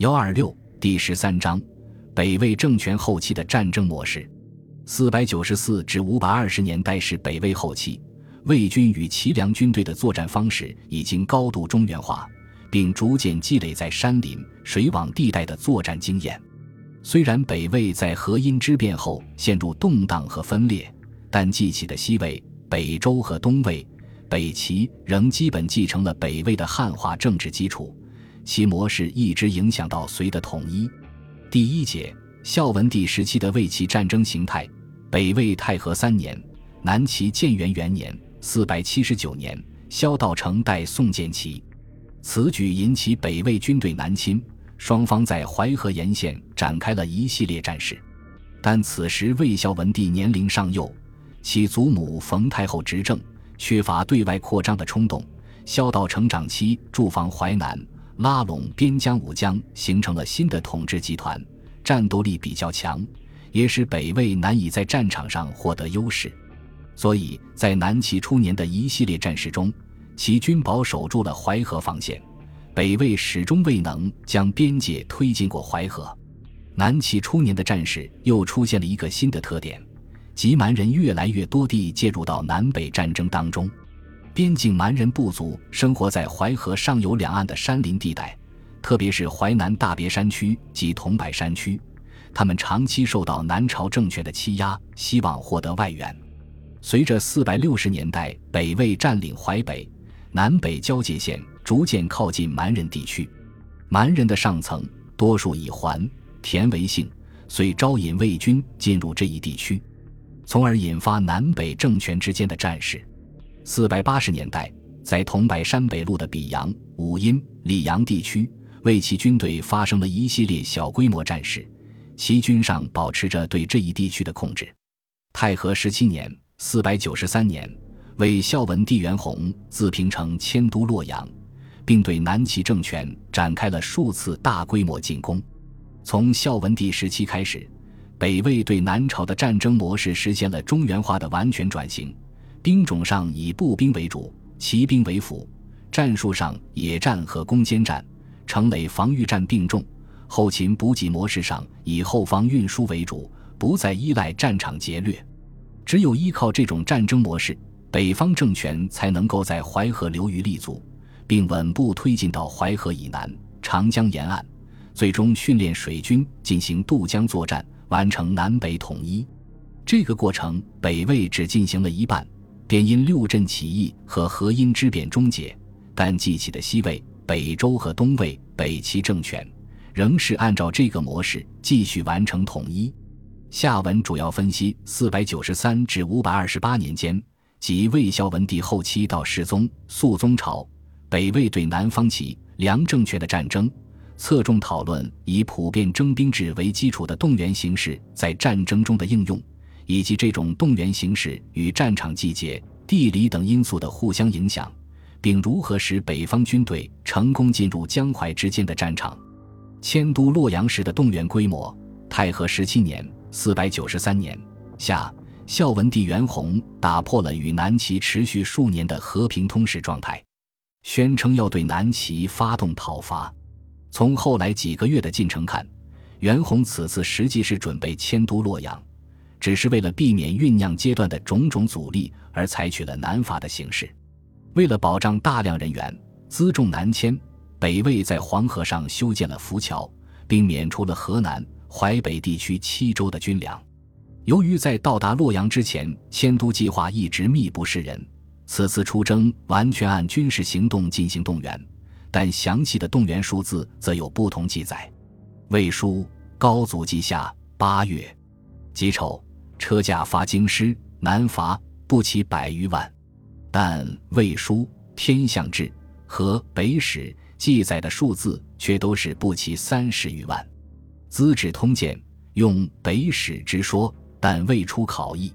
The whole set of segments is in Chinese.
幺二六第十三章，北魏政权后期的战争模式。四百九十四至五百二十年代是北魏后期，魏军与齐梁军队的作战方式已经高度中原化，并逐渐积累在山林、水网地带的作战经验。虽然北魏在河阴之变后陷入动荡和分裂，但继起的西魏、北周和东魏、北齐仍基本继承了北魏的汉化政治基础。其模式一直影响到隋的统一。第一节，孝文帝时期的魏齐战争形态。北魏太和三年，南齐建元元年（四百七十九年），萧道成代宋建齐，此举引起北魏军队南侵，双方在淮河沿线展开了一系列战事。但此时魏孝文帝年龄尚幼，其祖母冯太后执政，缺乏对外扩张的冲动。萧道成长期驻防淮南。拉拢边疆武将，形成了新的统治集团，战斗力比较强，也使北魏难以在战场上获得优势。所以在南齐初年的一系列战事中，齐军保守住了淮河防线，北魏始终未能将边界推进过淮河。南齐初年的战事又出现了一个新的特点，即蛮人越来越多地介入到南北战争当中。边境蛮人部族生活在淮河上游两岸的山林地带，特别是淮南大别山区及桐柏山区。他们长期受到南朝政权的欺压，希望获得外援。随着四百六十年代北魏占领淮北，南北交界线逐渐靠近蛮人地区，蛮人的上层多数以桓、田为姓，遂招引魏军进入这一地区，从而引发南北政权之间的战事。四百八十年代，在桐柏山北路的比阳、武阴、溧阳地区，魏齐军队发生了一系列小规模战事，齐军上保持着对这一地区的控制。太和十七年（四百九十三年），魏孝文帝元宏自平城迁都洛阳，并对南齐政权展开了数次大规模进攻。从孝文帝时期开始，北魏对南朝的战争模式实现了中原化的完全转型。兵种上以步兵为主，骑兵为辅；战术上野战和攻坚战、城垒防御战并重；后勤补给模式上以后方运输为主，不再依赖战场劫掠。只有依靠这种战争模式，北方政权才能够在淮河流域立足，并稳步推进到淮河以南、长江沿岸，最终训练水军进行渡江作战，完成南北统一。这个过程，北魏只进行了一半。便因六镇起义和河阴之变终结，但继起的西魏、北周和东魏、北齐政权仍是按照这个模式继续完成统一。下文主要分析四百九十三至五百二十八年间，即魏孝文帝后期到世宗、肃宗朝，北魏对南方齐、梁政权的战争，侧重讨论以普遍征兵制为基础的动员形式在战争中的应用。以及这种动员形式与战场季节、地理等因素的互相影响，并如何使北方军队成功进入江淮之间的战场。迁都洛阳时的动员规模。太和十七年（四百九十三年）夏，孝文帝元宏打破了与南齐持续数年的和平通使状态，宣称要对南齐发动讨伐。从后来几个月的进程看，元宏此次实际是准备迁都洛阳。只是为了避免酝酿阶段的种种阻力，而采取了南伐的形式。为了保障大量人员，辎重南迁，北魏在黄河上修建了浮桥，并免除了河南、淮北地区七州的军粮。由于在到达洛阳之前，迁都计划一直密不示人，此次出征完全按军事行动进行动员，但详细的动员数字则有不同记载。魏书高祖记下八月己丑。车驾发京师南伐不起百余万，但《魏书》《天象志》和《北史》记载的数字却都是不起三十余万，《资治通鉴》用《北史》之说，但未出考异。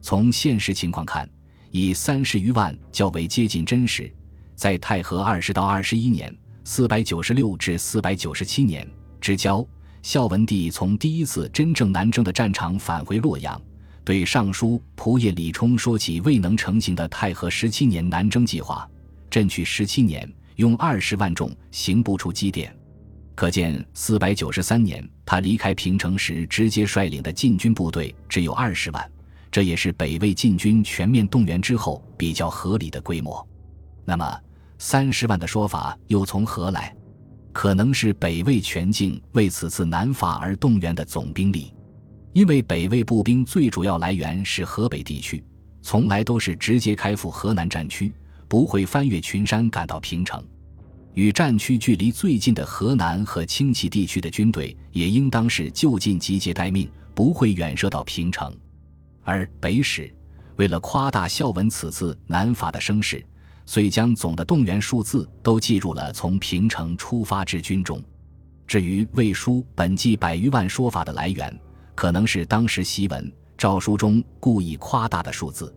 从现实情况看，以三十余万较为接近真实。在太和二十到二十一年（四百九十六至四百九十七年）之交。孝文帝从第一次真正南征的战场返回洛阳，对尚书仆射李冲说起未能成行的太和十七年南征计划。朕去十七年，用二十万众，行不出积点。可见，四百九十三年他离开平城时，直接率领的禁军部队只有二十万，这也是北魏禁军全面动员之后比较合理的规模。那么，三十万的说法又从何来？可能是北魏全境为此次南伐而动员的总兵力，因为北魏步兵最主要来源是河北地区，从来都是直接开赴河南战区，不会翻越群山赶到平城。与战区距离最近的河南和青崎地区的军队，也应当是就近集结待命，不会远涉到平城。而北史为了夸大孝文此次南伐的声势。遂将总的动员数字都记入了从平城出发之军中。至于魏书本纪百余万说法的来源，可能是当时檄文诏书中故意夸大的数字。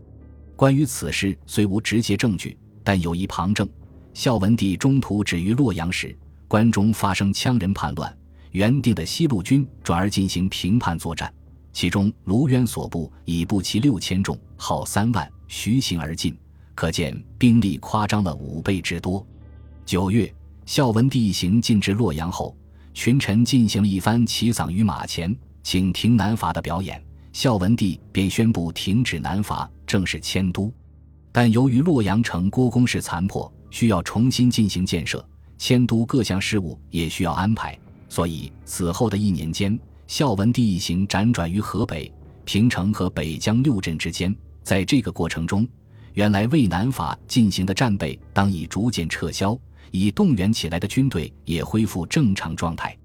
关于此事虽无直接证据，但有一旁证：孝文帝中途止于洛阳时，关中发生羌人叛乱，原定的西路军转而进行平叛作战，其中卢渊所部已步骑六千众，号三万，徐行而进。可见兵力夸张了五倍之多。九月，孝文帝一行进至洛阳后，群臣进行了一番起嗓于马前，请停南伐的表演。孝文帝便宣布停止南伐，正式迁都。但由于洛阳城郭公室残破，需要重新进行建设，迁都各项事务也需要安排，所以此后的一年间，孝文帝一行辗转于河北、平城和北疆六镇之间。在这个过程中，原来渭南法进行的战备，当已逐渐撤销，已动员起来的军队也恢复正常状态。